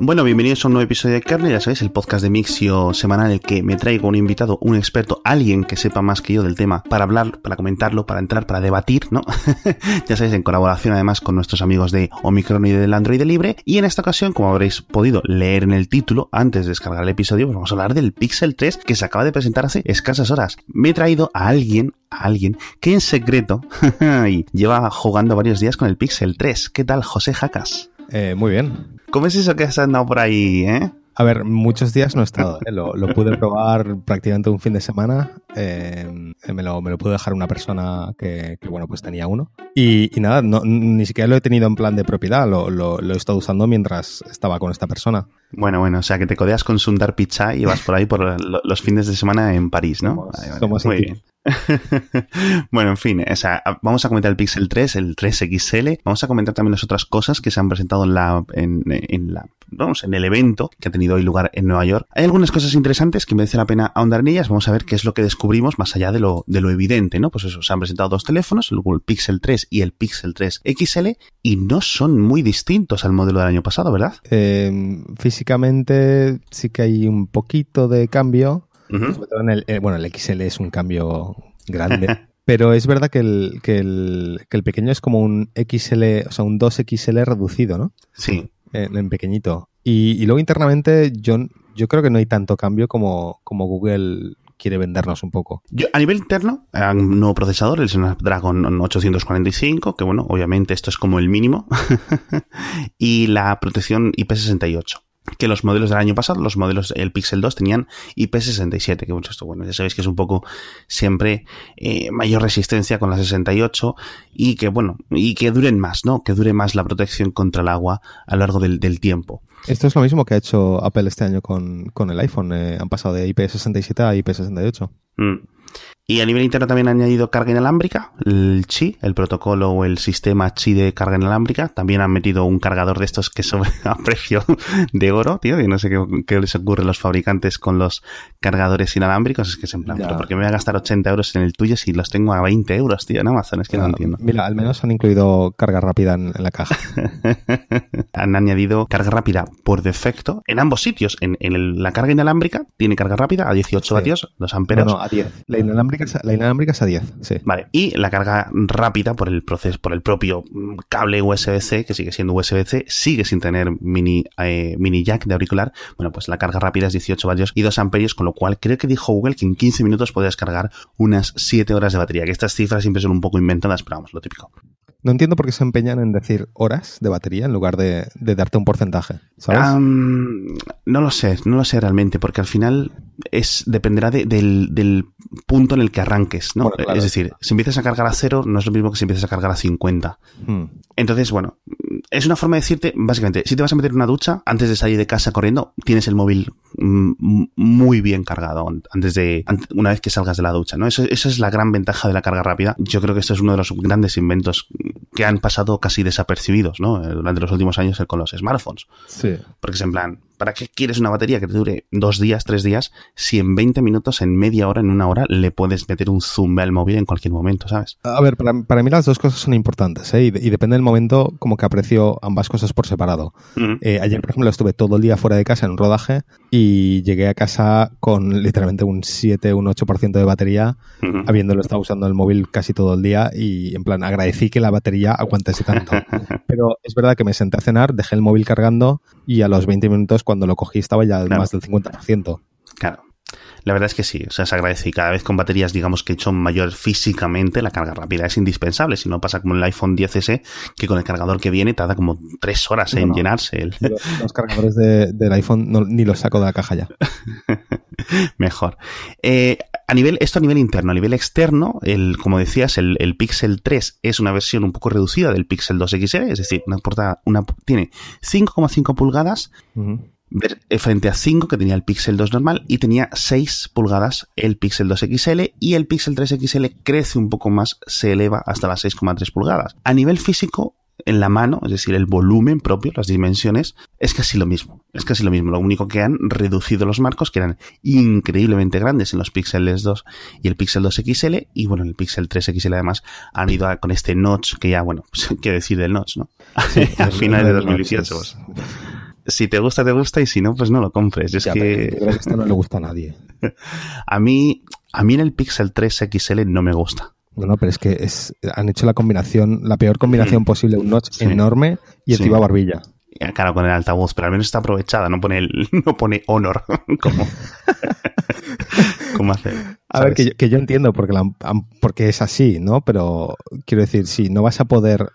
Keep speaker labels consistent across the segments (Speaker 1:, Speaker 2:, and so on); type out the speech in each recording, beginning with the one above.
Speaker 1: Bueno, bienvenidos a un nuevo episodio de Carne, ya sabéis, el podcast de Mixio semanal en el que me traigo un invitado, un experto, alguien que sepa más que yo del tema, para hablar, para comentarlo, para entrar, para debatir, ¿no? ya sabéis, en colaboración además con nuestros amigos de Omicron y del Android Libre. Y en esta ocasión, como habréis podido leer en el título, antes de descargar el episodio, pues vamos a hablar del Pixel 3 que se acaba de presentar hace escasas horas. Me he traído a alguien, a alguien, que en secreto lleva jugando varios días con el Pixel 3. ¿Qué tal, José Jacas?
Speaker 2: Eh, muy bien.
Speaker 1: ¿Cómo es eso que has andado por ahí, eh?
Speaker 2: A ver, muchos días no he estado. ¿eh? Lo, pude probar prácticamente un fin de semana. Eh, me, lo, me, lo, pudo dejar una persona que, bueno, pues tenía uno. Y, nada, ni siquiera lo he tenido en plan de propiedad. Lo, lo, he estado usando mientras estaba con esta persona.
Speaker 1: Bueno, bueno, o sea que te codeas con Sundar Pichai y vas por ahí por los fines de semana en París, ¿no?
Speaker 2: Somos, Muy bien.
Speaker 1: bueno, en fin, o sea, vamos a comentar el Pixel 3, el 3XL. Vamos a comentar también las otras cosas que se han presentado en la, en, en la vamos, en el evento que ha tenido hoy lugar en Nueva York. Hay algunas cosas interesantes que merece la pena ahondar en ellas. Vamos a ver qué es lo que descubrimos más allá de lo, de lo evidente, ¿no? Pues eso, se han presentado dos teléfonos, el Google Pixel 3 y el Pixel 3 XL, y no son muy distintos al modelo del año pasado, ¿verdad?
Speaker 2: Eh, físicamente sí que hay un poquito de cambio. el, eh, bueno, el XL es un cambio grande. Pero es verdad que el, que, el, que el pequeño es como un XL, o sea, un 2XL reducido, ¿no?
Speaker 1: Sí
Speaker 2: en, pequeñito. Y, luego internamente yo, yo creo que no hay tanto cambio como, como Google quiere vendernos un poco.
Speaker 1: Yo, a nivel interno, un nuevo procesador, el Snapdragon 845, que bueno, obviamente esto es como el mínimo, y la protección IP68 que los modelos del año pasado, los modelos el Pixel 2 tenían IP67, que mucho esto, bueno, ya sabéis que es un poco siempre eh, mayor resistencia con la 68 y que, bueno, y que duren más, ¿no? Que dure más la protección contra el agua a lo largo del, tiempo.
Speaker 2: Esto es lo mismo que ha hecho Apple este año con, el iPhone, eh, han pasado de IP67 a IP68.
Speaker 1: Y a nivel interno también han añadido carga inalámbrica, el Qi, el protocolo o el sistema Qi de carga inalámbrica. También han metido un cargador de estos que son a precio de oro, tío, y no sé qué, les ocurre a los fabricantes con los cargadores inalámbricos. Es que es en plan, ¿por qué me voy a gastar 80 euros en el tuyo si los tengo a 20 euros, tío, en Amazon? Es que no entiendo.
Speaker 2: Mira, al menos han incluido carga rápida en, la caja.
Speaker 1: han añadido carga rápida por defecto en ambos sitios. En, la carga inalámbrica tiene carga rápida a 18 vatios, 2 amperes.
Speaker 2: No, no, a 10. La inalámbrica la inalámbrica es a 10, sí.
Speaker 1: Vale. Y la carga rápida por el proceso, por el propio cable USB-C, que sigue siendo USB-C, sigue sin tener mini, eh, mini jack de auricular. Bueno, pues la carga rápida es 18 vatios y 2 amperios, con lo cual creo que dijo Google que en 15 minutos podías cargar unas 7 horas de batería. Que estas cifras siempre son un poco inventadas, pero vamos, lo típico.
Speaker 2: No entiendo por qué se empeñan en decir horas de batería en lugar de, darte un porcentaje. ¿sabes?
Speaker 1: no lo sé, no lo sé realmente, porque al final es dependerá del, punto en el que arranques, ¿no? Es decir, si empiezas a cargar a cero, no es lo mismo que si empiezas a cargar a 50. Hmm. Entonces, bueno, es una forma de decirte, básicamente, si te vas a meter en una ducha, antes de salir de casa corriendo, tienes el móvil mm, muy bien cargado antes de, una vez que salgas de la ducha, ¿no? esa es la gran ventaja de la carga rápida. Yo creo que esto es uno de los grandes inventos que han pasado casi desapercibidos, ¿no? Durante los últimos años con los smartphones.
Speaker 2: Sí.
Speaker 1: Porque es en plan, ¿para qué quieres una batería que te dure dos días, tres días, si en 20 minutos, en media hora, en una hora, le puedes meter un zoom al móvil en cualquier momento, ¿sabes?
Speaker 2: A ver, para, mí las dos cosas son importantes, ¿eh? Y, depende del momento, como que aprecio ambas cosas por separado. Eh, ayer, por ejemplo, estuve todo el día fuera de casa en un rodaje y llegué a casa con literalmente un 7, un 8% de batería, habiéndolo estado usando el móvil casi todo el día y, en plan, agradecí que la batería aguantase tanto. Pero es verdad que me senté a cenar, dejé el móvil cargando y a los 20 minutos cuando lo cogí estaba ya más del 50%.
Speaker 1: Claro. La verdad es que sí, o sea, se agradece y cada vez con baterías, digamos que son mayor físicamente, la carga rápida es indispensable. Si no pasa como el iPhone 10S, que con el cargador que viene tarda como tres horas en llenarse.
Speaker 2: Los, cargadores del iPhone ni los saco de la caja ya.
Speaker 1: Mejor. Eh, a nivel, esto a nivel interno, a nivel externo, el, como decías, el, Pixel 3 es una versión un poco reducida del Pixel 2 XL, es decir, una portada, una, tiene 5,5 pulgadas, eh, frente a 5 que tenía el Pixel 2 normal y tenía 6 pulgadas el Pixel 2 XL y el Pixel 3 XL crece un poco más, se eleva hasta las 6,3 pulgadas. A nivel físico, en la mano, es decir, el volumen propio, las dimensiones, es casi lo mismo. Es casi lo mismo. Lo único que han reducido los marcos, que eran increíblemente grandes en los Pixel 2 y el Pixel 2 XL, y bueno, el Pixel 3 XL además han ido con este notch, que ya, bueno, pues, qué decir del notch, ¿no? Sí, Al final de 2018. Si te gusta, te gusta, y si no, pues no lo compres. Es que...
Speaker 2: creo que esto no le gusta a nadie.
Speaker 1: a mí, a mí en el Pixel 3 XL no me gusta.
Speaker 2: No, no, pero es que es, han hecho la combinación, la peor combinación posible, un notch enorme y encima barbilla.
Speaker 1: Claro, con el altavoz, pero al menos está aprovechada, no pone el, no pone honor como, como hace.
Speaker 2: A ver, que yo, que yo entiendo porque, la, porque es así, ¿no? Pero quiero decir, si no vas a poder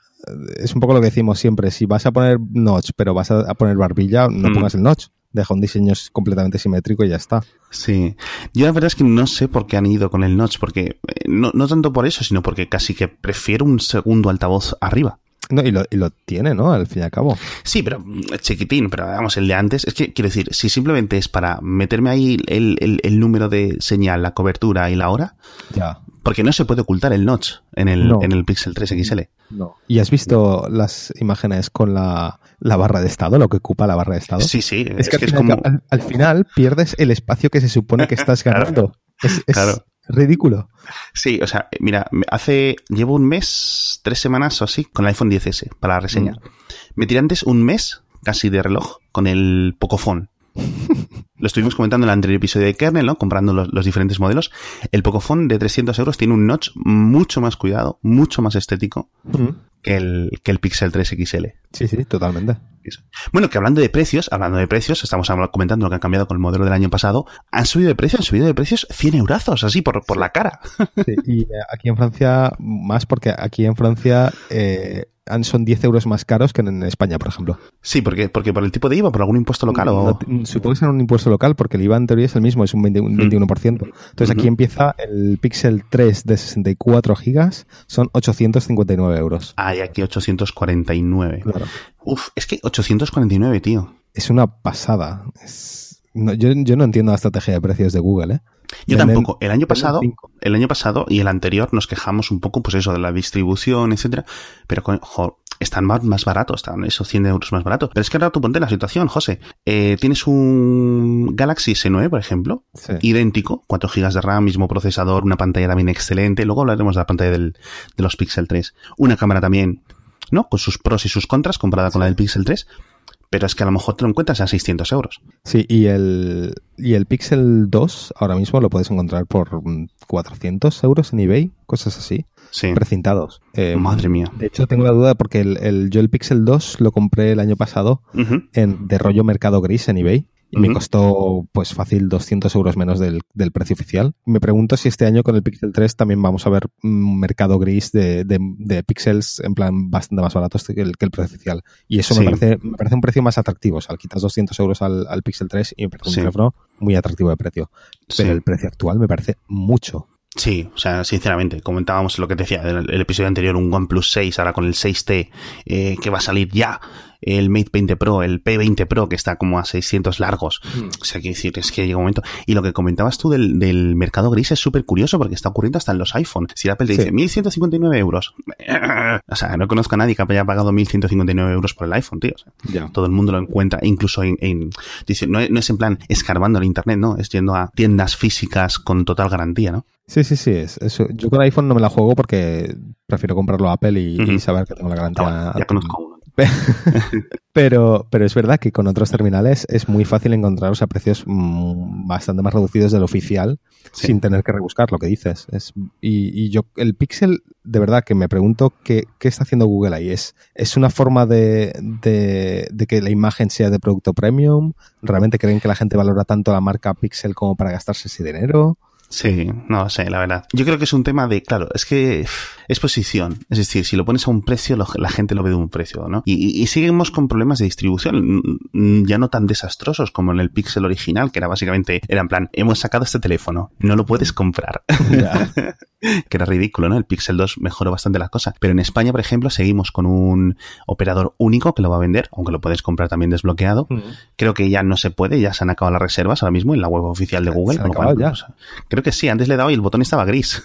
Speaker 2: es un poco lo que decimos siempre, si vas a poner notch pero vas a, poner barbilla, no mm. pongas el notch. Deja un diseño completamente simétrico y ya está.
Speaker 1: Sí. Yo la verdad es que no sé por qué han ido con el notch, porque eh, no, no tanto por eso, sino porque casi que prefiero un segundo altavoz arriba.
Speaker 2: No, y lo, y lo, tiene, ¿no? Al fin y al cabo.
Speaker 1: Sí, pero mm, chiquitín, pero vamos, el de antes. Es que quiero decir, si simplemente es para meterme ahí el, el, el número de señal, la cobertura y la hora.
Speaker 2: Ya.
Speaker 1: Porque no se puede ocultar el notch en el, en el Pixel 3 XL.
Speaker 2: No. ¿Y has visto las imágenes con la, la, barra de estado, lo que ocupa la barra de estado?
Speaker 1: Sí, sí.
Speaker 2: Es, que, es como... al, final pierdes el espacio que se supone que estás ganando. Es, claro. ridículo.
Speaker 1: Sí, o sea, mira, hace, llevo un mes, tres semanas o así, con el iPhone 10S para la reseña. Mm. Me tiré antes un mes casi de reloj con el Pocophone. Lo estuvimos comentando en el anterior episodio de Kernel, ¿no? Comprando los, diferentes modelos. El Pocophone de 300 euros tiene un notch mucho más cuidado, mucho más estético que, el, que el Pixel 3 XL.
Speaker 2: Sí, sí, totalmente.
Speaker 1: Bueno, que hablando de precios, hablando de precios, estamos comentando lo que han cambiado con el modelo del año pasado, han subido de precio, han subido de precios 100 eurazos, así por, por la cara.
Speaker 2: Sí, y eh, aquí en Francia, más porque aquí en Francia eh, son 10 euros más caros que en España, por ejemplo.
Speaker 1: Sí, porque, porque por el tipo de IVA, por algún impuesto local o...
Speaker 2: supongo que será un impuesto local porque el IVA en teoría es el mismo, es un, 21%. Entonces aquí empieza el Pixel 3 de 64 gigas, son 859 euros.
Speaker 1: Ah, y aquí 849. Claro. Uf, es que 849, tío.
Speaker 2: Es una pasada. yo, yo no entiendo la estrategia de precios de Google, ¿eh?
Speaker 1: Yo tampoco. El año pasado, el año pasado y el anterior nos quejamos un poco, pues eso, de la distribución, etcétera. Pero, están más, más baratos, están esos 100 euros más baratos. Pero es que ahora tú ponte la situación, José. Eh, tienes un Galaxy S9, por ejemplo, idéntico, 4 GB de RAM, mismo procesador, una pantalla también excelente. Luego hablaremos de la pantalla del, de los Pixel 3. Una cámara también, ¿no? Con sus pros y sus contras, comparada con la del Pixel 3 pero es que a lo mejor te lo encuentras a 600 euros.
Speaker 2: Sí, y el, y el Pixel 2 ahora mismo lo puedes encontrar por 400 euros en eBay, cosas así. Sí. Precintados.
Speaker 1: Eh, Madre mía.
Speaker 2: De hecho, tengo la duda porque el, el, yo el Pixel 2 lo compré el año pasado en, de rollo mercado gris en eBay y me costó pues fácil 200 euros menos del, del, precio oficial. Me pregunto si este año con el Pixel 3 también vamos a ver un mercado gris de, de, de pixels en plan bastante más baratos que el, que el precio oficial. Y eso me, parece, me parece un precio más atractivo. O sea, quitas 200 euros al, al Pixel 3 y me parece un teléfono muy atractivo de precio. Pero el precio actual me parece mucho.
Speaker 1: Sí, o sea, sinceramente, comentábamos lo que te decía el, el episodio anterior, un OnePlus 6, ahora con el 6T, eh, que va a salir ya el Mate 20 Pro, el P20 Pro, que está como a 600 largos. Mm. O sea, quiero decir, es que llega un momento. Y lo que comentabas tú del, del mercado gris es súper curioso porque está ocurriendo hasta en los iPhone. Si Apple te dice 1159 euros, o sea, no conozco a nadie que haya pagado 1159 euros por el iPhone, tío. Todo el mundo lo encuentra, incluso en. dice, no, es en plan escarbando en internet, ¿no? Es yendo a tiendas físicas con total garantía, ¿no?
Speaker 2: Sí, sí, sí. Es. Yo con iPhone no me la juego porque prefiero comprarlo a Apple y, saber que tengo la garantía.
Speaker 1: ya conozco uno.
Speaker 2: pero, pero es verdad que con otros terminales es muy fácil encontraros a precios mm, bastante más reducidos del oficial sin tener que rebuscar lo que dices. Es, y, yo, el Pixel, de verdad que me pregunto qué, qué está haciendo Google ahí. ¿Es, es una forma de, de, de, que la imagen sea de producto premium? ¿Realmente creen que la gente valora tanto la marca Pixel como para gastarse ese dinero?
Speaker 1: Sí, no sé, la verdad. Yo creo que es un tema de, claro, es que es posición. Es decir, si lo pones a un precio, la gente lo ve de un precio, ¿no? Y, seguimos con problemas de distribución, ya no tan desastrosos como en el Pixel original, que era básicamente, era en plan, hemos sacado este teléfono, no lo puedes comprar. que era ridículo, ¿no? El Pixel 2 mejoró bastante las cosas. Pero en España, por ejemplo, seguimos con un operador único que lo va a vender, aunque lo puedes comprar también desbloqueado. Creo que ya no se puede, ya se han acabado las reservas ahora mismo en la web oficial de Google.
Speaker 2: ya.
Speaker 1: creo Creo que sí, antes le he dado y el botón estaba gris.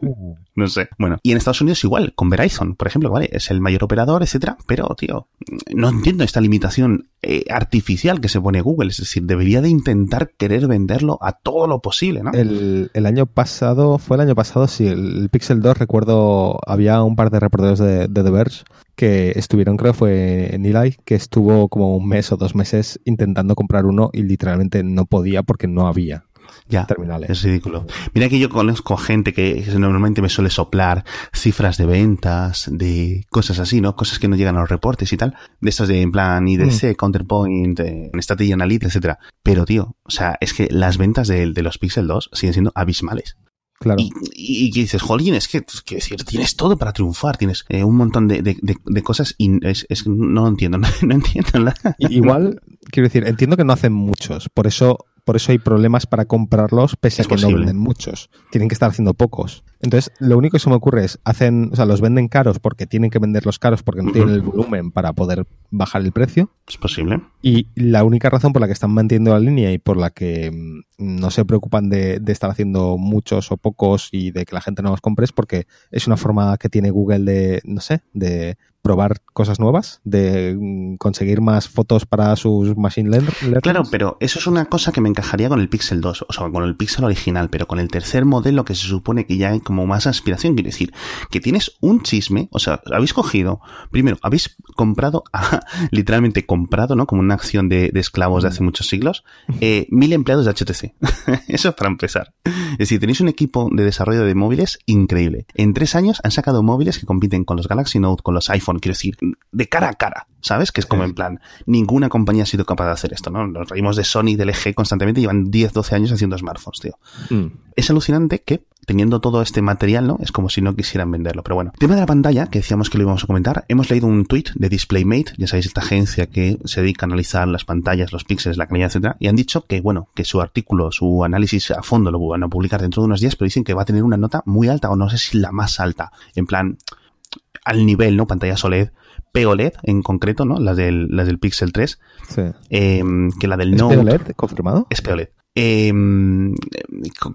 Speaker 1: Uh. no sé. Bueno, y en Estados Unidos igual, con Verizon, por ejemplo, ¿vale? Es el mayor operador, etcétera, pero, tío, no entiendo esta limitación eh, artificial que se pone Google. Es decir, debería de intentar querer venderlo a todo lo posible, ¿no?
Speaker 2: El, año pasado, fue el año pasado, sí, el, Pixel 2, recuerdo, había un par de reporteros de, de The Verge que estuvieron, creo fue en Eli, que estuvo como un mes o dos meses intentando comprar uno y literalmente no podía porque no había.
Speaker 1: Ya, terminales. es ridículo. Mira que yo conozco gente que normalmente me suele soplar cifras de ventas, de cosas así, ¿no? Cosas que no llegan a los reportes y tal. De estas de, en plan, IDC, mm. Counterpoint, eh, Strategy Analytics, etcétera. Pero, tío, o sea, es que las ventas de, de los Pixel 2 siguen siendo abismales.
Speaker 2: Claro.
Speaker 1: Y, y, dices, jolín, es que, que decir, tienes todo para triunfar, tienes eh, un montón de, de, de, cosas y es, es, no entiendo, no, no entiendo nada.
Speaker 2: Igual, quiero decir, entiendo que no hacen muchos, por eso por eso hay problemas para comprarlos, pese a que no venden muchos. Tienen que estar haciendo pocos. Entonces, lo único que se me ocurre es, hacen, o sea, los venden caros porque tienen que venderlos caros porque no tienen el volumen para poder bajar el precio.
Speaker 1: Es posible.
Speaker 2: Y la única razón por la que están manteniendo la línea y por la que mm, no se preocupan de, estar haciendo muchos o pocos y de que la gente no los compre es porque es una forma que tiene Google de, no sé, de probar cosas nuevas, de mm, conseguir más fotos para sus machine learning.
Speaker 1: Claro, pero eso es una cosa que me encajaría con el Pixel 2, o sea, con el Pixel original, pero con el tercer modelo que se supone que ya hay como más aspiración, quiere decir, que tienes un chisme, o sea, habéis cogido, primero, habéis comprado, literalmente comprado, ¿no? Como una acción de, esclavos de hace muchos siglos, eh, mil empleados de HTC. eso para empezar. Es decir, tenéis un equipo de desarrollo de móviles increíble. En tres años han sacado móviles que compiten con los Galaxy Note, con los iPhone, quiero decir, de cara a cara, ¿sabes? Que es como en plan, ninguna compañía ha sido capaz de hacer esto, ¿no? Nos reímos de Sony, del LG constantemente, llevan 10, 12 años haciendo smartphones, tío. Mm. Es alucinante que teniendo todo este material, ¿no? Es como si no quisieran venderlo. Pero bueno, tema de la pantalla, que decíamos que lo íbamos a comentar, hemos leído un tweet de DisplayMate, ya sabéis, esta agencia que se dedica a analizar las pantallas, los píxeles, la calidad, etcétera, y han dicho que, bueno, que su artículo, su análisis a fondo lo van a publicar dentro de unos días, pero dicen que va a tener una nota muy alta, o no sé si la más alta, en plan, al nivel, ¿no? Pantalla OLED, POLED en concreto, ¿no? Las del, las del Pixel 3. Sí. Eh, que la del
Speaker 2: ¿Es
Speaker 1: Note.
Speaker 2: POLED confirmado?
Speaker 1: Es POLED. Eh,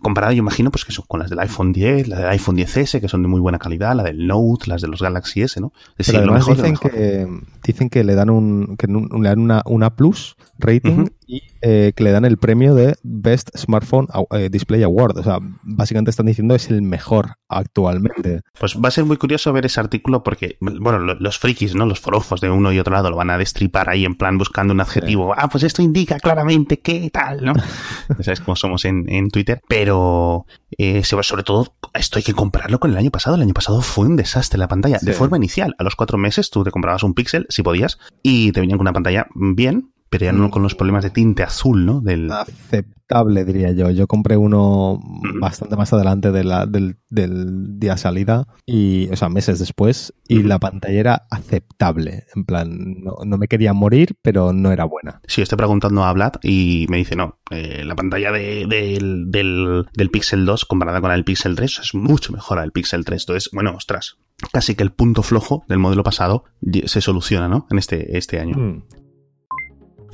Speaker 1: comparado, yo imagino, pues que son con las del iPhone 10, las del iPhone 10S, que son de muy buena calidad, la del Note, las de los Galaxy S, ¿no?
Speaker 2: Es decir, lo mejor, dicen, Que, dicen que le dan un, que le dan una, una plus rating y eh, que le dan el premio de Best Smartphone eh, Display Award. O sea, básicamente están diciendo es el mejor actualmente.
Speaker 1: Pues va a ser muy curioso ver ese artículo porque, bueno, los frikis, ¿no? Los forofos de uno y otro lado lo van a destripar ahí en plan buscando un adjetivo. Ah, pues esto indica claramente qué tal, ¿no? ¿Sabes cómo somos en, Twitter? Pero eh, sobre todo, esto hay que compararlo con el año pasado. El año pasado fue un desastre la pantalla. De forma inicial, a los cuatro meses tú te comprabas un Pixel, si podías, y te venían con una pantalla bien, pero ya no con los problemas de tinte azul, ¿no?
Speaker 2: Del... Aceptable, diría yo. Yo compré uno bastante más adelante de la, del, del, día salida, y, o sea, meses después, y la pantalla era aceptable. En plan, no, me quería morir, pero no era buena.
Speaker 1: Sí, estoy preguntando a Vlad y me dice, no, eh, la pantalla de, del, del, del Pixel 2 comparada con la del Pixel 3 es mucho mejor la del Pixel 3. Entonces, bueno, ostras, casi que el punto flojo del modelo pasado se soluciona, ¿no? En este, este año. Mm.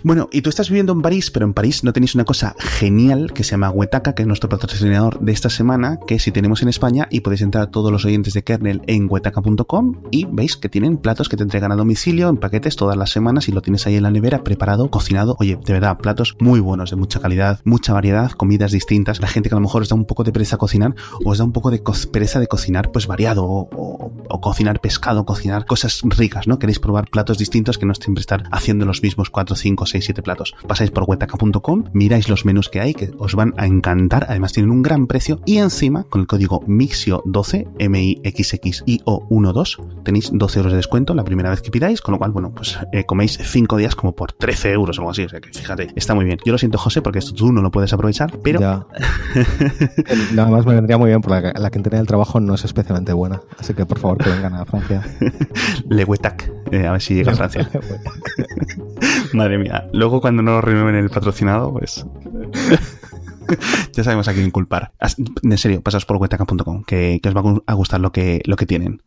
Speaker 1: Bueno, y tú estás viviendo en París, pero en París no tenéis una cosa genial que se llama Huetaca, que es nuestro patrocinador de esta semana, que si tenemos en España y podéis entrar a todos los oyentes de kernel en huetaca.com y veis que tienen platos que te entregan a domicilio en paquetes todas las semanas y lo tienes ahí en la nevera preparado, cocinado. Oye, de verdad, platos muy buenos, de mucha calidad, mucha variedad, comidas distintas. La gente que a lo mejor os da un poco de pereza cocinar o os da un poco de pereza de cocinar pues variado o, o, cocinar pescado, cocinar cosas ricas, ¿no? Queréis probar platos distintos que no siempre estar haciendo los mismos 4, 5, 6, 7 platos. Pasáis por wetaca.com, miráis los menús que hay, que os van a encantar, además tienen un gran precio, y encima, con el código MIXIO12, M-I-X-X-I-O-1-2, tenéis 12 euros de descuento la primera vez que pidáis, con lo cual, bueno, pues eh, coméis 5 días como por 13 euros o algo así, o sea que fíjate, está muy bien. Yo lo siento, José, porque esto tú no lo puedes aprovechar, pero... Ya.
Speaker 2: Nada más me vendría muy bien, porque la, que del trabajo no es especialmente buena, así que por favor que vengan a Francia.
Speaker 1: Le Wetac, eh, a ver si llega a Francia. Madre mía. Luego cuando no renueven el patrocinado, pues... ya sabemos a quién culpar. En serio, pasas por wetaca.com, que, que, os va a gustar lo que, lo que tienen.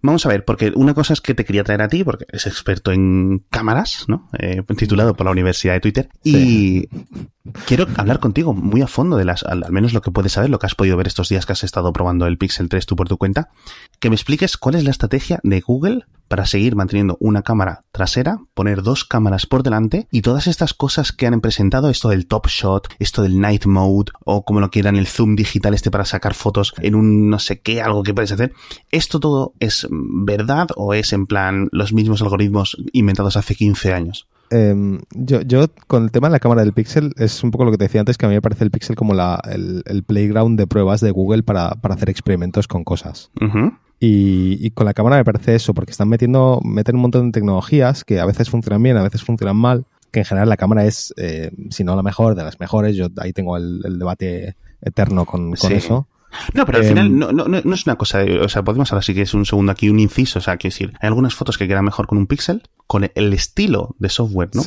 Speaker 1: Vamos a ver, porque una cosa es que te quería traer a ti, porque es experto en cámaras, ¿no? Eh, titulado por la Universidad de Twitter. Y quiero hablar contigo muy a fondo de las, al, menos lo que puedes saber, lo que has podido ver estos días que has estado probando el Pixel 3 tú por tu cuenta. Que me expliques cuál es la estrategia de Google para seguir manteniendo una cámara trasera, poner dos cámaras por delante y todas estas cosas que han presentado, esto del top shot, esto del night mode o como lo quieran, el zoom digital este para sacar fotos en un no sé qué, algo que puedes hacer. ¿Esto todo es verdad o es en plan los mismos algoritmos inventados hace 15 años?
Speaker 2: Em, yo, yo, con el tema de la cámara del Pixel, es un poco lo que te decía antes, que a mí me parece el Pixel como la, el, playground de pruebas de Google para, para hacer experimentos con cosas. Y, con la cámara me parece eso, porque están metiendo, meten un montón de tecnologías que a veces funcionan bien, a veces funcionan mal, que en general la cámara es, eh, si no la mejor, de las mejores. Yo ahí tengo el, debate eterno con, con eso.
Speaker 1: No, pero al final em, no, no, no, es una cosa, o sea, podemos hablar si que es un segundo aquí, un inciso, o sea, quiero decir, hay algunas fotos que quedan mejor con un pixel, con el estilo de software, ¿no?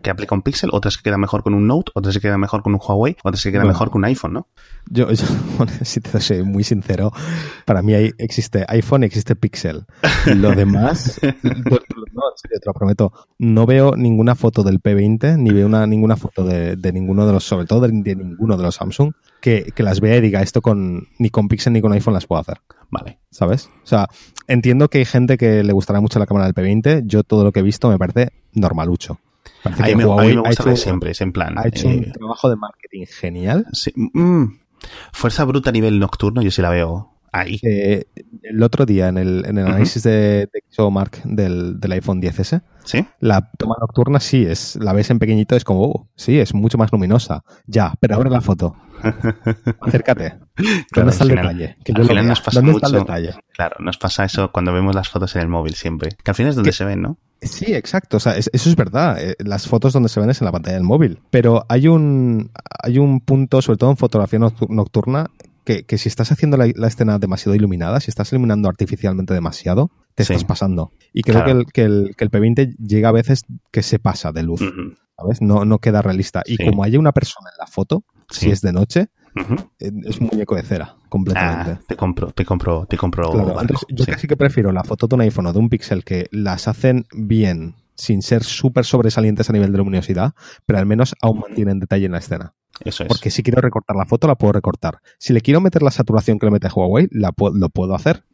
Speaker 1: Que aplica un pixel, otras que quedan mejor con un Note, otras que quedan mejor con un Huawei, otras que quedan mejor con un iPhone, ¿no?
Speaker 2: Yo, si te soy muy sincero, para mí hay, existe iPhone y existe Pixel. Lo demás, no, te lo prometo, no veo ninguna foto del P20, ni veo una, ninguna foto de, ninguno de los, sobre todo de, ninguno de los Samsung, que, que, las vea y diga esto con ni con Pixel ni con iPhone las puedo hacer.
Speaker 1: Vale.
Speaker 2: ¿Sabes? O sea, entiendo que hay gente que le gustará mucho la cámara del P20. Yo todo lo que he visto me parece normalucho.
Speaker 1: Parece a, mí me, gusta siempre, es en plan.
Speaker 2: Ha hecho un eh, trabajo de marketing genial.
Speaker 1: Sí, mm, fuerza bruta a nivel nocturno, yo sí la veo ahí.
Speaker 2: Eh, el otro día, en el, en el análisis de, de Mark del, del, iPhone 10S,
Speaker 1: ¿Sí?
Speaker 2: la toma nocturna sí es, la ves en pequeñito, es como, oh, sí, es mucho más luminosa. Ya, pero ahora la foto. Acércate. ¿Dónde está el detalle?
Speaker 1: nos pasa mucho, Claro, nos pasa eso cuando vemos las fotos en el móvil siempre. Que al final es donde se ven, ¿no?
Speaker 2: Sí, exacto. O sea, eso es verdad. Eh, las fotos donde se ven es en la pantalla del móvil. Pero hay un, hay un punto, sobre todo en fotografía nocturna, que, si estás haciendo la, escena demasiado iluminada, si estás iluminando artificialmente demasiado, te estás pasando. Y creo que, el, que, el, que, el, P20 llega a veces que se pasa de luz. ¿Sabes? No, no queda realista. Y como hay una persona en la foto, si es de noche, es un muñeco de cera, completamente.
Speaker 1: Ah, te compro, te compro, te compro.
Speaker 2: yo casi que prefiero la foto de un iPhone o de un Pixel que las hacen bien, sin ser súper sobresalientes a nivel de luminosidad, pero al menos aún mantienen detalle en la escena.
Speaker 1: Eso es.
Speaker 2: Porque si quiero recortar la foto, la puedo recortar. Si le quiero meter la saturación que le mete Huawei, la lo puedo hacer.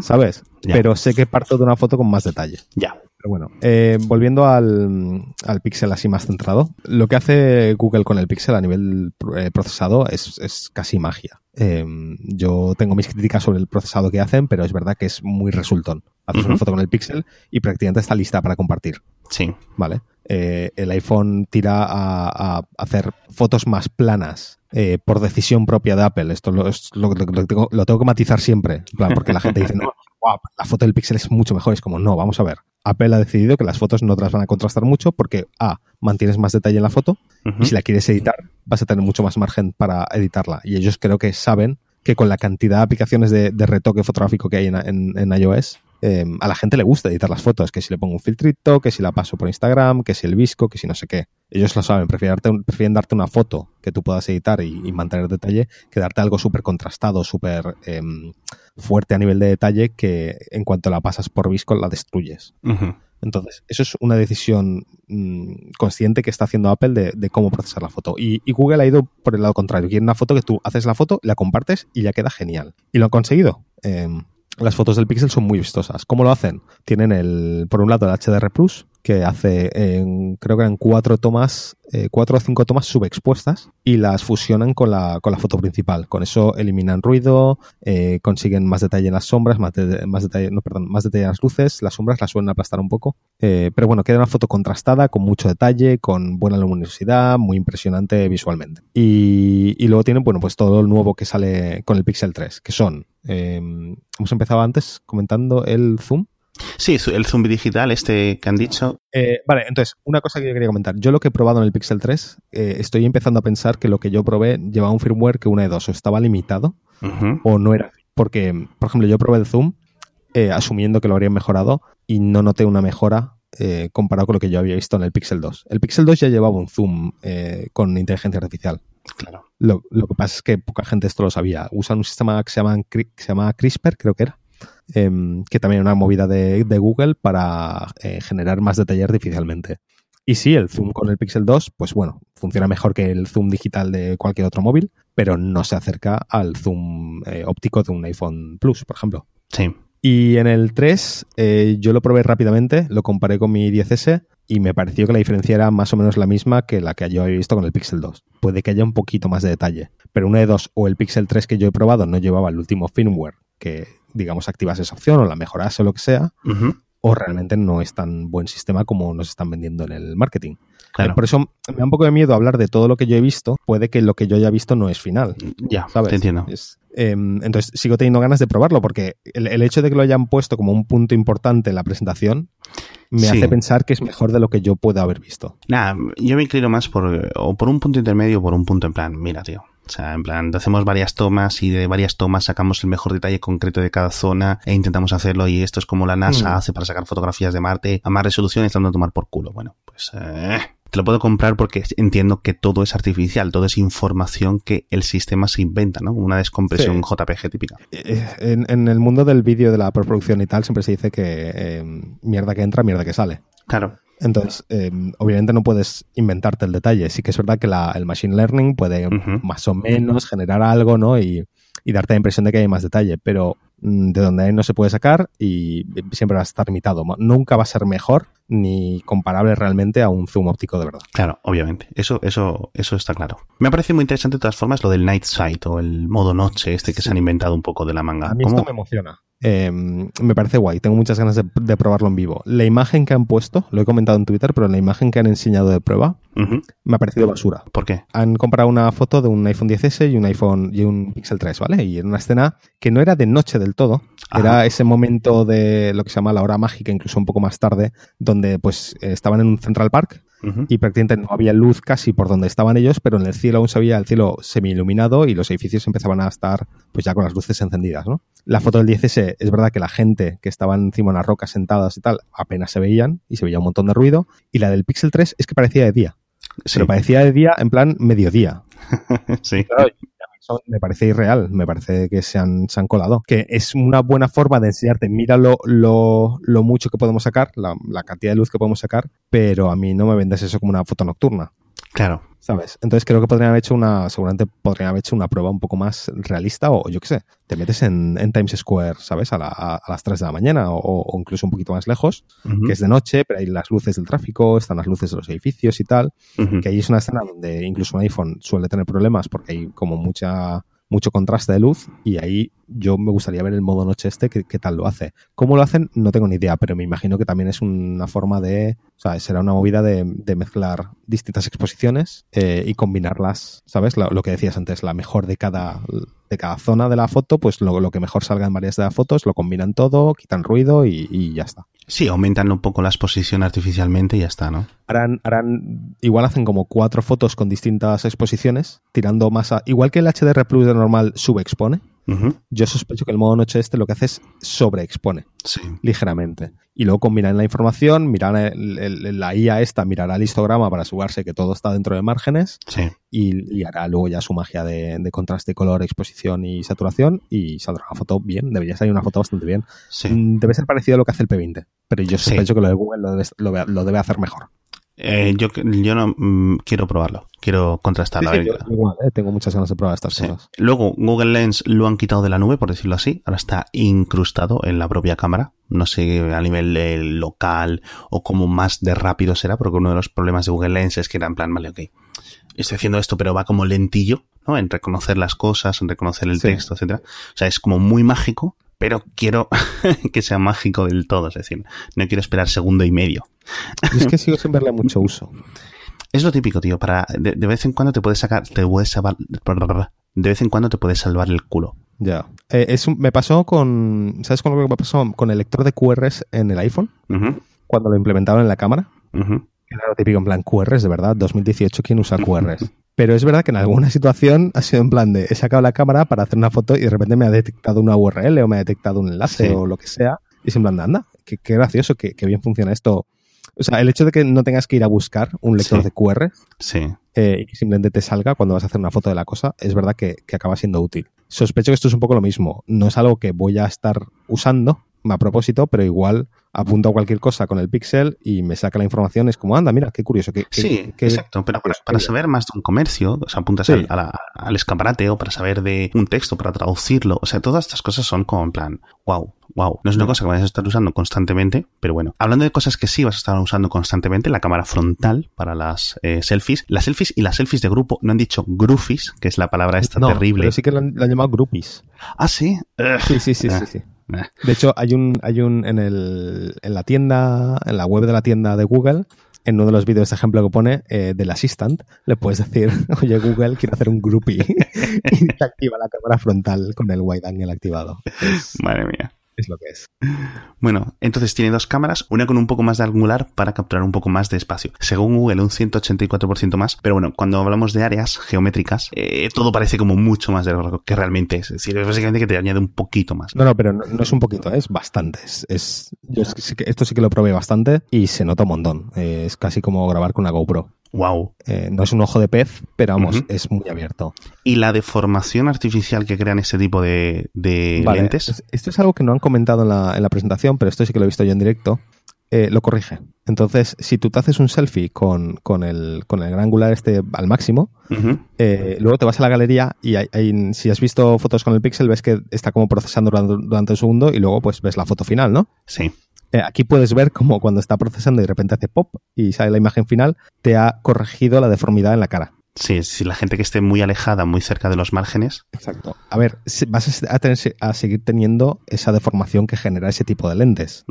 Speaker 2: ¿Sabes? Pero sé que parto de una foto con más detalle.
Speaker 1: Ya.
Speaker 2: Pero bueno, eh, volviendo al, al Pixel así más centrado, lo que hace Google con el Pixel a nivel eh, procesado es, es, casi magia. Eh, yo tengo mis críticas sobre el procesado que hacen, pero es verdad que es muy resultón. Haces una foto con el Pixel y prácticamente está lista para compartir.
Speaker 1: Sí.
Speaker 2: Vale. Eh, el iPhone tira a, hacer fotos más planas eh, por decisión propia de Apple. Esto lo, tengo, lo, tengo, que matizar siempre, porque la gente dice, no, la foto del Pixel es mucho mejor. Es como, no, vamos a ver. Apple ha decidido que las fotos no te las van a contrastar mucho porque, A, mantienes más detalle en la foto y si la quieres editar, vas a tener mucho más margen para editarla. Y ellos creo que saben que con la cantidad de aplicaciones de, retoque fotográfico que hay en iOS, Em, a la gente le gusta editar las fotos, que si le pongo un filtrito, que si la paso por Instagram, que si el visco, que si no sé qué. Ellos lo saben, prefieren darte, prefieren darte una foto que tú puedas editar y, mantener detalle que darte algo súper contrastado, súper em, fuerte a nivel de detalle que en cuanto la pasas por visco la destruyes. Entonces, eso es una decisión mm, consciente que está haciendo Apple de, cómo procesar la foto. Y, Google ha ido por el lado contrario. Quiere una foto que tú haces la foto, la compartes y ya queda genial. Y lo han conseguido. Em, las fotos del Pixel son muy vistosas. ¿Cómo lo hacen? Tienen el, por un lado el HDR Plus, que hace, creo que eran cuatro tomas, eh, cuatro o cinco tomas subexpuestas y las fusionan con la, con la foto principal. Con eso eliminan ruido, eh, consiguen más detalle en las sombras, más, más detalle, no, perdón, más detalle en las luces, las sombras las suelen aplastar un poco. Eh, pero bueno, queda una foto contrastada, con mucho detalle, con buena luminosidad, muy impresionante visualmente. Y, y luego tienen, bueno, pues todo el nuevo que sale con el Pixel 3, que son Em, hemos empezado antes comentando el zoom.
Speaker 1: Sí, el zoom digital, este que han dicho.
Speaker 2: Eh, vale, entonces, una cosa que yo quería comentar. Yo lo que he probado en el Pixel 3, eh, estoy empezando a pensar que lo que yo probé llevaba un firmware que una de dos, o estaba limitado o no era. Porque, por ejemplo, yo probé el zoom eh, asumiendo que lo habrían mejorado y no noté una mejora comparado con lo que yo había visto en el Pixel 2. El Pixel 2 ya llevaba un zoom con inteligencia artificial.
Speaker 1: Claro.
Speaker 2: Lo, que pasa es que poca gente esto lo sabía. Usan un sistema que se llama, que se llama CRISPR, creo que era, em, que también es una movida de, Google para eh, generar más detalle artificialmente. Y sí, el zoom con el Pixel 2, pues bueno, funciona mejor que el zoom digital de cualquier otro móvil, pero no se acerca al zoom eh, óptico de un iPhone Plus, por ejemplo.
Speaker 1: Sí.
Speaker 2: Y en el 3 eh, yo lo probé rápidamente, lo comparé con mi 10S y me pareció que la diferencia era más o menos la misma que la que yo había visto con el Pixel 2. Puede que haya un poquito más de detalle, pero uno de dos o el Pixel 3 que yo he probado no llevaba el último firmware que, digamos, activase esa opción o la mejorase o lo que sea, o realmente no es tan buen sistema como nos están vendiendo en el marketing. Por eso me da un poco de miedo hablar de todo lo que yo he visto. Puede que lo que yo haya visto no es final.
Speaker 1: Ya, ¿sabes? te entiendo.
Speaker 2: Em, entonces sigo teniendo ganas de probarlo porque el, hecho de que lo hayan puesto como un punto importante en la presentación me hace pensar que es mejor de lo que yo pueda haber visto.
Speaker 1: Nada, yo me inclino más por, o por un punto intermedio o por un punto en plan, mira, tío, o sea, en plan, hacemos varias tomas y de varias tomas sacamos el mejor detalle concreto de cada zona e intentamos hacerlo y esto es como la NASA mm. hace para sacar fotografías de Marte a más resolución estando a tomar por culo. Bueno, pues eh, te lo puedo comprar porque entiendo que todo es artificial, todo es información que el sistema se inventa, ¿no? Una descompresión JPG típica.
Speaker 2: Eh, en, el mundo del vídeo, de la preproducción y tal, siempre se dice que eh, mierda que entra, mierda que sale.
Speaker 1: Claro.
Speaker 2: Entonces, eh, obviamente no puedes inventarte el detalle. Sí que es verdad que el machine learning puede más o menos generar algo, ¿no? Y, darte la impresión de que hay más detalle, pero de donde no se puede sacar y siempre va a estar limitado. Nunca va a ser mejor ni comparable realmente a un zoom óptico de verdad.
Speaker 1: Claro, obviamente. Eso, eso, eso está claro. Me parece muy interesante de todas formas lo del night sight o el modo noche este que se han inventado un poco de la manga.
Speaker 2: A mí esto me emociona. Em, me parece guay, tengo muchas ganas de, probarlo en vivo. La imagen que han puesto, lo he comentado en Twitter, pero la imagen que han enseñado de prueba me ha parecido basura.
Speaker 1: ¿Por qué?
Speaker 2: Han comprado una foto de un iPhone 10S y un iPhone y un Pixel 3, ¿vale? Y en una escena que no era de noche del todo, era ese momento de lo que se llama la hora mágica, incluso un poco más tarde, donde pues estaban en un Central Park y prácticamente no había luz casi por donde estaban ellos, pero en el cielo aún se veía el cielo semi iluminado y los edificios empezaban a estar pues ya con las luces encendidas, ¿no? La foto del 10S es verdad que la gente que estaba encima de las rocas sentadas y tal apenas se veían y se veía un montón de ruido y la del Pixel 3 es que parecía de día. Pero parecía de día en plan mediodía.
Speaker 1: sí
Speaker 2: me parece irreal, me parece que se han, se han colado. Que es una buena forma de enseñarte, mira lo, lo, lo mucho que podemos sacar, la, la, cantidad de luz que podemos sacar, pero a mí no me vendes eso como una foto nocturna.
Speaker 1: Claro.
Speaker 2: ¿Sabes? Entonces creo que podrían haber hecho una, seguramente podrían haber hecho una prueba un poco más realista o yo qué sé, te metes en, Times Square, ¿sabes? A, la, a, las 3 de la mañana o, incluso un poquito más lejos, que es de noche, pero hay las luces del tráfico, están las luces de los edificios y tal, que ahí es una escena donde incluso un iPhone suele tener problemas porque hay como mucha mucho contraste de luz y ahí yo me gustaría ver el modo noche este qué, tal lo hace. ¿Cómo lo hacen? No tengo ni idea, pero me imagino que también es una forma de, o sea, será una movida de, mezclar distintas exposiciones eh, y combinarlas, ¿sabes? Lo, que decías antes, la mejor de cada, de cada zona de la foto, pues lo, lo que mejor salga en varias de las fotos, lo combinan todo, quitan ruido y ya está.
Speaker 1: Sí, aumentan un poco la exposición artificialmente y ya está, ¿no?
Speaker 2: Harán, harán, igual hacen como cuatro fotos con distintas exposiciones, tirando más a, igual que el HDR Plus de normal subexpone, yo sospecho que el modo noche este lo que hace es sobreexpone ligeramente. Y luego combinan la información, mirar la IA esta, mirará el histograma para asegurarse que todo está dentro de márgenes y, hará luego ya su magia de, contraste, color, exposición y saturación y saldrá una foto bien. Debería salir una foto bastante bien. Mm, debe ser parecido a lo que hace el P20, pero yo sospecho que lo de Google lo debe hacer mejor.
Speaker 1: Eh, yo, yo no mm, quiero probarlo, quiero contrastarlo.
Speaker 2: igual, eh, tengo muchas ganas de probar estas cosas.
Speaker 1: Luego, Google Lens lo han quitado de la nube, por decirlo así. Ahora está incrustado en la propia cámara. No sé a nivel local o como más de rápido será, porque uno de los problemas de Google Lens es que era en plan, vale, ok, estoy haciendo esto, pero va como lentillo, ¿no? En reconocer las cosas, en reconocer el texto, etcétera. O sea, es como muy mágico, pero quiero que sea mágico del todo, es decir, no quiero esperar segundo y medio.
Speaker 2: Es que sigo sin verle mucho uso.
Speaker 1: Es lo típico, tío, para de, vez en cuando te puedes sacar, te puedes salvar, de vez en cuando te puedes salvar el culo.
Speaker 2: Ya. Eh, es me pasó con, ¿sabes con lo que me pasó? Con el lector de QRs en el iPhone, cuando lo implementaron en la cámara. Era lo típico en plan QRs, de verdad, 2018, ¿quién usa QRs? Pero es verdad que en alguna situación ha sido en plan de he sacado la cámara para hacer una foto y de repente me ha detectado una URL o me ha detectado un enlace o lo que sea. Y es en plan de anda, qué, gracioso, qué, bien funciona esto O sea, el hecho de que no tengas que ir a buscar un lector
Speaker 1: Sí.
Speaker 2: de QR
Speaker 1: Sí.
Speaker 2: eh, y que simplemente te salga cuando vas a hacer una foto de la cosa, es verdad que, que acaba siendo útil. Sospecho que esto es un poco lo mismo. No es algo que voy a estar usando a propósito, pero igual apunto a cualquier cosa con el pixel y me saca la información. Es como, anda, mira, qué curioso. Qué,
Speaker 1: Sí,
Speaker 2: qué-
Speaker 1: exacto. Pero para, para saber más de un comercio, o sea, apuntas
Speaker 2: Sí.
Speaker 1: al, a la- al escaparate o para saber de un texto, para traducirlo. O sea, todas estas cosas son como en plan, wow, wow. No es una cosa que vayas a estar usando constantemente, pero bueno. Hablando de cosas que sí vas a estar usando constantemente, la cámara frontal para las eh, selfies. Las selfies y las selfies de grupo no han dicho groofies, que es la palabra esta
Speaker 2: No,
Speaker 1: terrible.
Speaker 2: pero sí que lo han, llamado groupies.
Speaker 1: Ah, sí. Ugh.
Speaker 2: Sí, sí, sí, sí, sí. De hecho, hay un, hay un en el, en la tienda, en la web de la tienda de Google, en uno de los vídeos de ejemplo que pone eh, del Assistant, le puedes decir, oye Google, quiero hacer un groupie y te activa la cámara frontal con el wide angle activado. Es,
Speaker 1: Madre mía.
Speaker 2: Es lo que es.
Speaker 1: Bueno, entonces tiene dos cámaras, una con un poco más de angular para capturar un poco más de espacio. Según Google, un 184% más, pero bueno, cuando hablamos de áreas geométricas, eh, todo parece como mucho más de lo que realmente es. Es decir, es básicamente que te añade un poquito más.
Speaker 2: No, no, pero no, no es un poquito, es bastante. Es, yo esto sí que lo probé bastante y se nota un montón. Eh, es casi como grabar con una GoPro.
Speaker 1: Wow.
Speaker 2: Eh, no es un ojo de pez, pero vamos, es muy abierto.
Speaker 1: Y la deformación artificial que crean este tipo de, de
Speaker 2: Vale,
Speaker 1: lentes.
Speaker 2: es- Esto es algo que no han comentado en la, en la presentación, pero esto sí que lo he visto yo en directo. eh, lo corrige. Entonces, si tú te haces un selfie con, con el, con el gran angular este al máximo, eh, luego te vas a la galería y hay- hay- si has visto fotos con el pixel, ves que está como procesando durante, durante un segundo y luego pues ves la foto final, ¿no?
Speaker 1: Sí.
Speaker 2: Eh, aquí puedes ver como cuando está procesando y de repente hace pop y sale la imagen final, te ha corregido la deformidad en la cara.
Speaker 1: Sí, si la gente que esté muy alejada, muy cerca de los márgenes.
Speaker 2: Exacto. A ver, vas a, tener, a seguir teniendo esa deformación que genera ese tipo de lentes.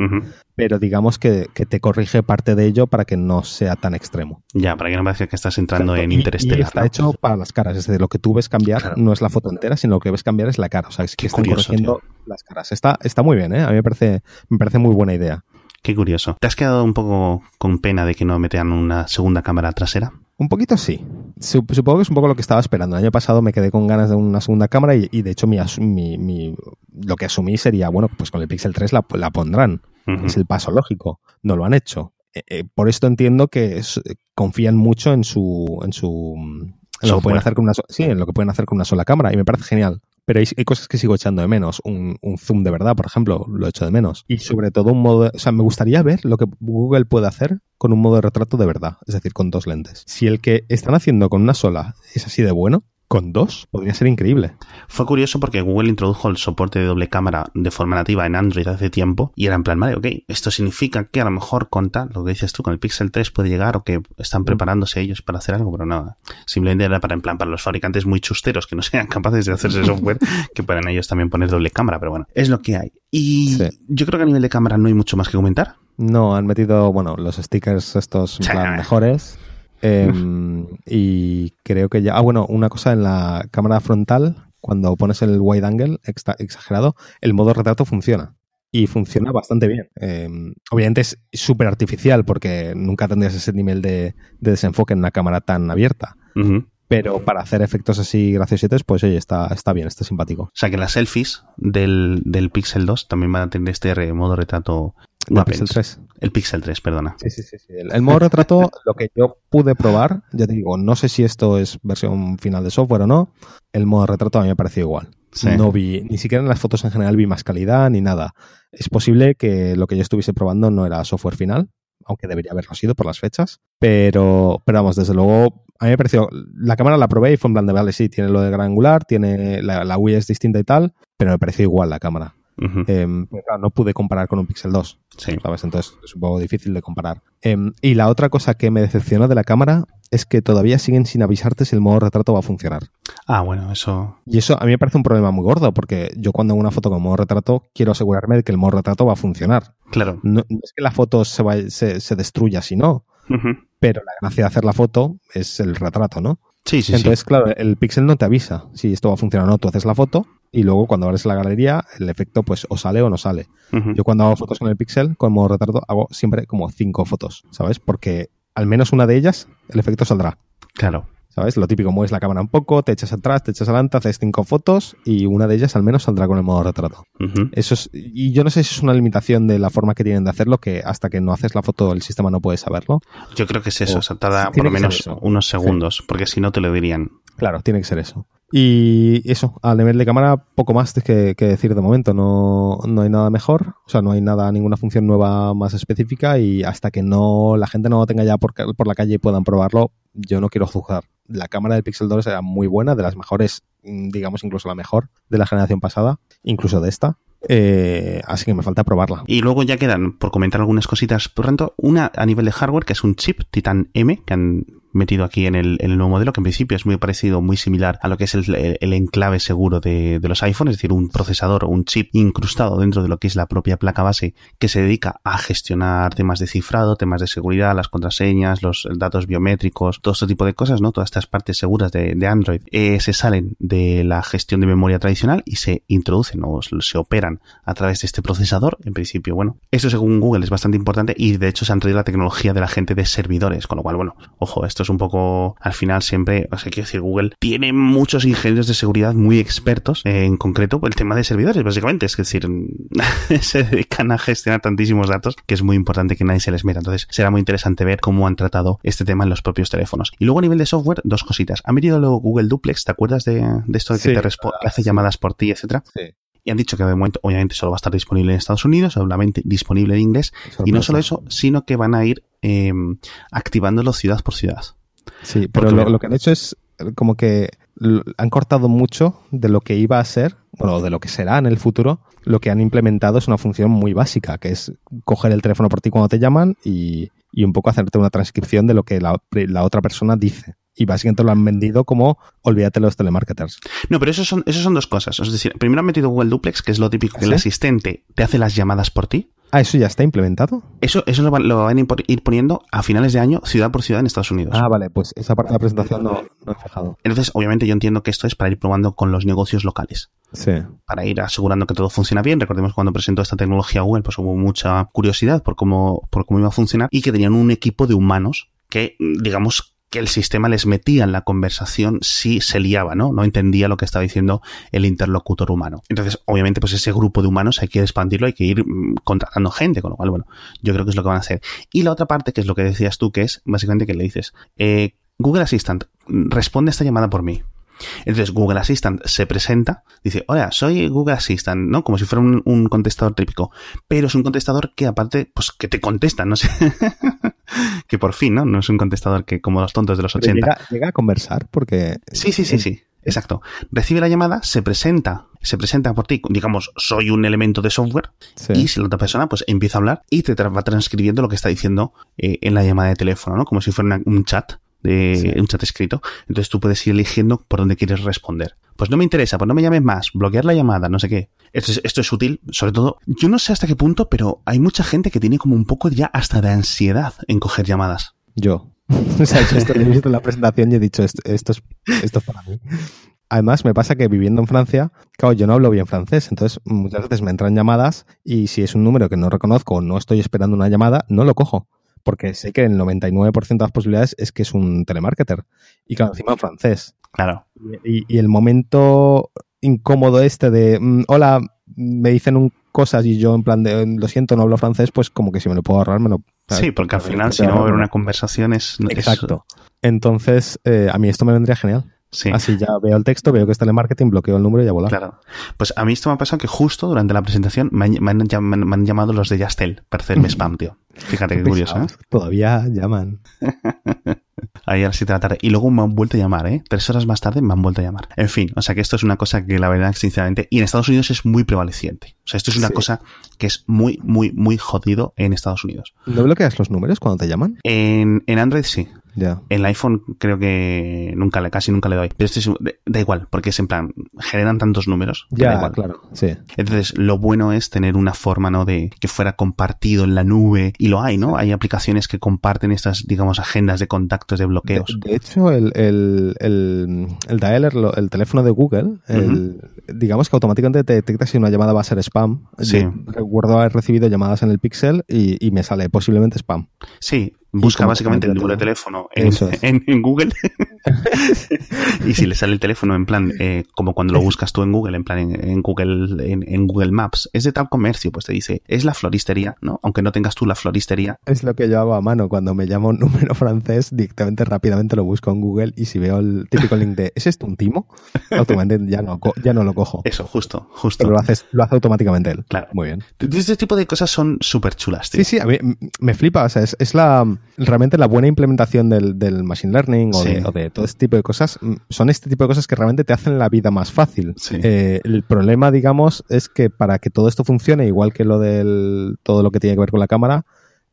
Speaker 2: Pero digamos que, que te corrige parte de ello para que no sea tan extremo.
Speaker 1: Ya, para que no parezca que estás entrando en
Speaker 2: Y- y
Speaker 1: Interestelar.
Speaker 2: está hecho para las caras, es decir, lo que tú ves cambiar
Speaker 1: Claro.
Speaker 2: no es la foto entera, sino lo que ves cambiar es la cara. O sea, es que
Speaker 1: Qué
Speaker 2: están
Speaker 1: curioso,
Speaker 2: corrigiendo las caras. Está, está muy bien, ¿eh? A mí me parece, me parece muy buena idea.
Speaker 1: Qué curioso. ¿Te has quedado un poco con pena de que no metan una segunda cámara trasera?
Speaker 2: Un poquito sí. Sup- Supongo que es un poco lo que estaba esperando. El año pasado me quedé con ganas de una segunda cámara y, y de hecho mi, mi- mi- lo que asumí sería, bueno, pues con el Pixel 3 la, la pondrán. Es el paso lógico. No lo han hecho. Eh, eh, por esto entiendo que es- confían mucho en su, en su, en lo que pueden hacer con una, sí, en lo que pueden hacer con una sola cámara y me parece genial. Pero hay, cosas que sigo echando de menos. Un, zoom de verdad, por ejemplo, lo echo de menos. Y sobre todo un modo, o sea, me gustaría ver lo que Google puede hacer con un modo de retrato de verdad, es decir, con dos lentes. Si el que están haciendo con una sola es así de bueno, con dos podría ser increíble.
Speaker 1: Fue curioso porque Google introdujo el soporte de doble cámara de forma nativa en Android hace tiempo y era en plan, vale, ok, esto significa que a lo mejor con tal, lo que dices tú, con el Pixel 3 puede llegar o que están preparándose ellos para hacer algo, pero nada. Simplemente era para, en plan, para los fabricantes muy chusteros que no sean capaces de hacerse software que puedan ellos también poner doble cámara, pero bueno, es lo que hay. Y
Speaker 2: Sí.
Speaker 1: yo creo que a nivel de cámara no hay mucho más que comentar.
Speaker 2: No, han metido, bueno, los stickers estos plan mejores. Em, y creo que ya. Ah, bueno, una cosa en la cámara frontal, cuando pones el wide angle exagerado, el modo retrato funciona. Y funciona bastante bien. Em, obviamente es súper artificial porque nunca tendrías ese nivel de, de desenfoque en una cámara tan abierta. Pero para hacer efectos así graciositos, pues oye, está, está bien, está simpático.
Speaker 1: O sea que las selfies del, del Pixel 2 también van a tener este modo retrato
Speaker 2: ¿El
Speaker 1: guapens.
Speaker 2: Pixel 3?
Speaker 1: El Pixel 3, perdona.
Speaker 2: Sí, sí, sí. sí. El, el modo retrato, lo que yo pude probar, ya te digo, no sé si esto es versión final de software o no, el modo retrato a mí me pareció igual.
Speaker 1: Sí.
Speaker 2: No vi, ni siquiera en las fotos en general vi más calidad ni nada. Es posible que lo que yo estuviese probando no era software final, aunque debería haberlo sido por las fechas, pero, pero vamos, desde luego, a mí me pareció, la cámara la probé y fue en plan de, vale, sí, tiene lo de gran angular, tiene, la, la UI es distinta y tal, pero me pareció igual la cámara. Em, claro, no pude comparar con un Pixel 2.
Speaker 1: Sí.
Speaker 2: ¿sabes? Entonces es un poco difícil de comparar. Em, y la otra cosa que me decepcionó de la cámara es que todavía siguen sin avisarte si el modo retrato va a funcionar.
Speaker 1: Ah, bueno, eso.
Speaker 2: Y eso a mí me parece un problema muy gordo, porque yo cuando hago una foto con modo retrato quiero asegurarme de que el modo retrato va a funcionar.
Speaker 1: Claro.
Speaker 2: No, no es que la foto se, vaya- se, se destruya si no,
Speaker 1: Ujú.
Speaker 2: pero la gracia de hacer la foto es el retrato, ¿no?
Speaker 1: Sí, sí,
Speaker 2: Entonces, claro, el pixel no te avisa si esto va a funcionar o no. Tú haces la foto y luego cuando abres la galería el efecto pues o sale o no sale. Yo cuando hago fotos con el Pixel, con modo retrato, hago siempre como cinco fotos, ¿sabes? Porque al menos una de ellas, el efecto saldrá.
Speaker 1: Claro.
Speaker 2: ¿Sabes? Lo típico, mueves la cámara un poco, te echas atrás, te echas adelante, haces cinco fotos y una de ellas al menos saldrá con el modo retrato. Eso es, y yo no sé si es una limitación de la forma que tienen de hacerlo, que hasta que no haces la foto el sistema no puede saberlo.
Speaker 1: Yo creo que es eso, o, sea, tarda por lo menos unos segundos, porque si no te lo dirían.
Speaker 2: Claro, tiene que ser eso. Y eso, a nivel de cámara, poco más que, decir de momento. No, no hay nada mejor, o sea, no hay nada, ninguna función nueva más específica y hasta que no la gente no lo tenga ya por, por la calle y puedan probarlo, yo no quiero juzgar. La cámara del Pixel 2 era muy buena, de las mejores, mm, digamos incluso la mejor de la generación pasada, incluso de esta. Eh, así que me falta probarla.
Speaker 1: Y luego ya quedan, por comentar algunas cositas, por tanto, una a nivel de hardware, que es un chip Titan M, que han metido aquí en el, nuevo modelo, que en principio es muy parecido, muy similar a lo que es el, enclave seguro de, los iPhones, es decir, un procesador o un chip incrustado dentro de lo que es la propia placa base que se dedica a gestionar temas de cifrado, temas de seguridad, las contraseñas, los datos biométricos, todo este tipo de cosas, ¿no? Todas estas partes seguras de, Android eh, se salen de la gestión de memoria tradicional y se introducen o se operan a través de este procesador. En principio, bueno, eso según Google es bastante importante y de hecho se han traído la tecnología de la gente de servidores, con lo cual, bueno, ojo, esto es un poco, al final siempre, o sea, quiero decir, Google tiene muchos ingenieros de seguridad muy expertos, en concreto el tema de servidores, básicamente, es decir, se dedican a gestionar tantísimos datos que es muy importante que nadie se les meta. Entonces, será muy interesante ver cómo han tratado este tema en los propios teléfonos. Y luego a nivel de software, dos cositas. Han metido luego Google Duplex, ¿te acuerdas de, de esto de que te que hace llamadas por ti, etcétera? Sí y han dicho que de momento obviamente solo va a estar disponible en Estados Unidos, solamente disponible en inglés, y no solo eso, sino que van a ir eh, activándolo ciudad por ciudad.
Speaker 2: Sí, pero lo, lo, que han hecho es como que han cortado mucho de lo que iba a ser, bueno, de lo que será en el futuro. Lo que han implementado es una función muy básica, que es coger el teléfono por ti cuando te llaman y, y un poco hacerte una transcripción de lo que la, la, otra persona dice. Y básicamente lo han vendido como olvídate los telemarketers.
Speaker 1: No, pero eso son, eso son dos cosas. Es decir, primero han metido Google Duplex, que es lo típico que el asistente te hace las llamadas por ti.
Speaker 2: Ah, ¿eso ya está implementado?
Speaker 1: Eso, eso lo, van, lo van a ir poniendo a finales de año, ciudad por ciudad en Estados Unidos.
Speaker 2: Ah, vale, pues esa parte de la presentación no, no he fijado.
Speaker 1: Entonces, obviamente yo entiendo que esto es para ir probando con los negocios locales.
Speaker 2: Sí.
Speaker 1: Para ir asegurando que todo funciona bien. Recordemos cuando presentó esta tecnología Google, pues hubo mucha curiosidad por cómo, por cómo iba a funcionar y que tenían un equipo de humanos que, digamos, que el sistema les metía en la conversación si se liaba, ¿no? No entendía lo que estaba diciendo el interlocutor humano. Entonces, obviamente, pues ese grupo de humanos hay que expandirlo, hay que ir mmm, contratando gente, con lo cual, bueno, yo creo que es lo que van a hacer. Y la otra parte, que es lo que decías tú, que es básicamente que le dices, eh, Google Assistant, responde esta llamada por mí. Entonces Google Assistant se presenta, dice, hola, soy Google Assistant, ¿no? Como si fuera un, un contestador típico. Pero es un contestador que aparte, pues que te contesta, no sé. que por fin, ¿no? No es un contestador que como los tontos de los 80.
Speaker 2: Llega, llega, a conversar porque...
Speaker 1: Sí, sí, sí, sí. Exacto. Recibe la llamada, se presenta, se presenta por ti, digamos, soy un elemento de software, sí. y si la otra persona pues empieza a hablar y te va transcribiendo lo que está diciendo eh, en la llamada de teléfono, ¿no? Como si fuera una, un chat de sí. un chat escrito. Entonces tú puedes ir eligiendo por dónde quieres responder. Pues no me interesa, pues no me llames más, bloquear la llamada, no sé qué. Esto es, esto es útil, sobre todo, yo no sé hasta qué punto, pero hay mucha gente que tiene como un poco ya hasta de ansiedad en coger llamadas.
Speaker 2: Yo. o sea, yo esto, he visto la presentación y he dicho, esto, esto, es, esto es para mí. Además, me pasa que viviendo en Francia, claro, yo no hablo bien francés, entonces muchas veces me entran llamadas y si es un número que no reconozco o no estoy esperando una llamada, no lo cojo porque sé que el 99% de las posibilidades es que es un telemarketer. Y claro, encima en francés.
Speaker 1: Claro.
Speaker 2: Y, y el momento incómodo este de, mm, hola, me dicen un cosas y yo en plan de, lo siento, no hablo francés, pues como que si me lo puedo ahorrar, me lo...
Speaker 1: Sí, porque al final si no va a haber una conversación es...
Speaker 2: Exacto. Entonces, eh, a mí esto me vendría genial.
Speaker 1: Sí.
Speaker 2: Así ya veo el texto, veo que es telemarketing, bloqueo el número y ya volar.
Speaker 1: Claro. Pues a mí esto me ha pasado que justo durante la presentación me han, me han, me han llamado los de Yastel para hacerme spam, tío. Fíjate qué curioso, ¿eh?
Speaker 2: Todavía llaman.
Speaker 1: Ahí a las 7 de la tarde. Y luego me han vuelto a llamar, ¿eh? Tres horas más tarde me han vuelto a llamar. En fin, o sea que esto es una cosa que la verdad, sinceramente, y en Estados Unidos es muy prevaleciente. O sea, esto es una sí. cosa que es muy, muy, muy jodido en Estados Unidos.
Speaker 2: ¿No bloqueas los números cuando te llaman?
Speaker 1: En, en Android sí. En el iPhone creo que nunca le, casi nunca le doy. Pero este es, da igual, porque es en plan, generan tantos números.
Speaker 2: Ya,
Speaker 1: da igual.
Speaker 2: claro. Sí.
Speaker 1: Entonces, lo bueno es tener una forma, ¿no? De que fuera compartido en la nube. Y lo hay, ¿no? Hay aplicaciones que comparten estas, digamos, agendas de contactos, de bloqueos.
Speaker 2: De, de hecho, el, el, el, el dialer, el teléfono de Google, uh -huh. digamos que automáticamente te detecta si una llamada va a ser spam.
Speaker 1: Sí.
Speaker 2: Recuerdo haber recibido llamadas en el Pixel y, y me sale posiblemente spam.
Speaker 1: Sí, busca básicamente el número de teléfono en, Google y si le sale el teléfono en plan, eh, como cuando lo buscas tú en Google, en plan en, Google en, Google Maps, es de tal comercio, pues te dice, es la floristería, ¿no? Aunque no tengas tú la floristería.
Speaker 2: Es lo que yo hago a mano cuando me llamo un número francés, directamente rápidamente lo busco en Google y si veo el típico link de ¿es esto un timo? Automáticamente ya no, ya no lo cojo.
Speaker 1: Eso, justo, justo.
Speaker 2: Pero lo, haces, lo hace automáticamente él.
Speaker 1: Claro.
Speaker 2: Muy bien.
Speaker 1: Este tipo de cosas son súper chulas, tío.
Speaker 2: Sí, sí, a mí me flipa, o sea, es, es la realmente la buena implementación del, del machine learning o, de, todo este tipo de cosas mm, son este tipo de cosas que realmente te hacen la vida más fácil. Eh, el problema, digamos, es que para que todo esto funcione, igual que lo del todo lo que tiene que ver con la cámara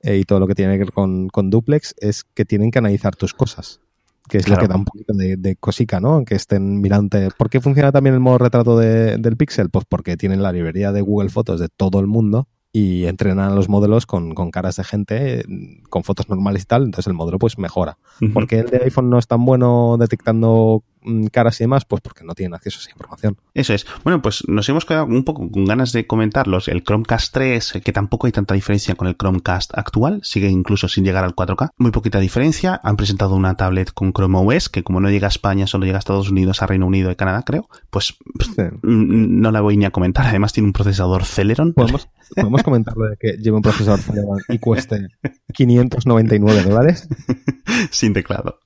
Speaker 2: eh, y todo lo que tiene que ver con, con duplex, es que tienen que analizar tus cosas que es lo que da un poquito de, de, cosica, ¿no? Que estén mirando. ¿Por qué funciona también el modo retrato de, del Pixel? Pues porque tienen la librería de Google Fotos de todo el mundo y entrenan a los modelos con, con, caras de gente, con fotos normales y tal, entonces el modelo pues mejora. Porque el de iPhone no es tan bueno detectando caras y demás? Pues porque no tienen acceso a esa información.
Speaker 1: Eso es. Bueno, pues nos hemos quedado un poco con ganas de comentarlos. El Chromecast 3, que tampoco hay tanta diferencia con el Chromecast actual, sigue incluso sin llegar al 4K. Muy poquita diferencia. Han presentado una tablet con Chrome OS, que como no llega a España, solo llega a Estados Unidos, a Reino Unido y Canadá, creo. Pues mm, no la voy ni a comentar. Además tiene un procesador Celeron.
Speaker 2: ¿Podemos, ¿podemos comentarlo de que lleve un procesador Celeron y cueste 599 dólares?
Speaker 1: Sin teclado.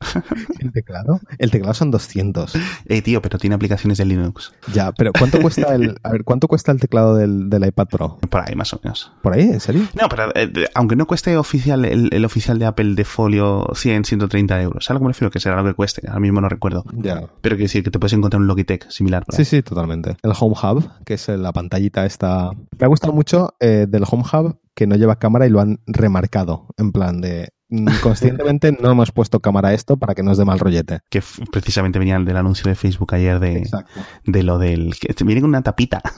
Speaker 2: ¿Sin teclado? El teclado son 200.
Speaker 1: Eh, tío, pero tiene aplicaciones de Linux.
Speaker 2: Ya, pero ¿cuánto cuesta el, a ver, ¿cuánto cuesta el teclado del, iPad Pro?
Speaker 1: Por ahí, más o menos.
Speaker 2: ¿Por ahí? ¿En serio?
Speaker 1: No, pero eh, aunque no cueste oficial el, oficial de Apple de folio 100, 130 euros. ¿Sabes lo que me refiero? Que será lo que cueste. Ahora mismo no recuerdo.
Speaker 2: Ya.
Speaker 1: Pero quiero decir que te puedes encontrar un Logitech similar.
Speaker 2: Sí, sí, totalmente. El Home Hub, que es la pantallita esta... Me ha gustado mucho eh, del Home Hub que no lleva cámara y lo han remarcado. En plan de conscientemente no hemos puesto cámara a esto para que nos dé mal rollete.
Speaker 1: Que precisamente venía del anuncio de Facebook ayer de, de lo del... que viene con una tapita.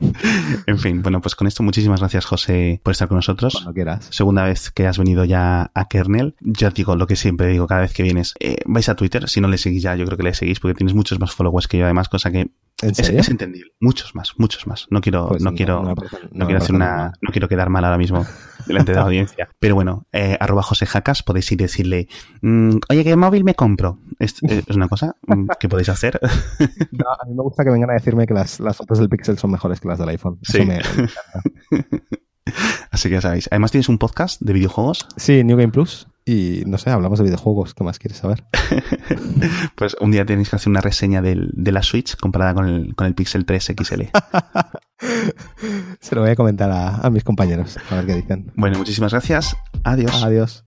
Speaker 1: en fin, bueno, pues con esto muchísimas gracias José por estar con nosotros.
Speaker 2: Cuando quieras.
Speaker 1: Segunda vez que has venido ya a Kernel. Yo digo lo que siempre digo cada vez que vienes. Eh, vais a Twitter, si no le seguís ya, yo creo que le seguís porque tienes muchos más followers que yo además, cosa que es, entendible. Muchos más, muchos más. No quiero, pues no, quiero, no, quiero hacer una, no quiero quedar mal ahora mismo delante de la audiencia. Pero bueno, eh, arroba José Jacas, podéis ir y decirle, mm, oye, ¿qué móvil me compro? Es, es una cosa que podéis hacer.
Speaker 2: a mí me gusta que vengan a decirme que las, las fotos del Pixel son mejores que las del iPhone.
Speaker 1: sí. Así que ya sabéis. Además tienes un podcast de videojuegos.
Speaker 2: Sí, New Game Plus. Y no sé, hablamos de videojuegos. ¿Qué más quieres saber?
Speaker 1: pues un día tenéis que hacer una reseña del, de la Switch comparada con el, con el Pixel 3 XL.
Speaker 2: Se lo voy a comentar a, a mis compañeros, a ver qué dicen.
Speaker 1: Bueno, muchísimas gracias. Adiós.
Speaker 2: Adiós.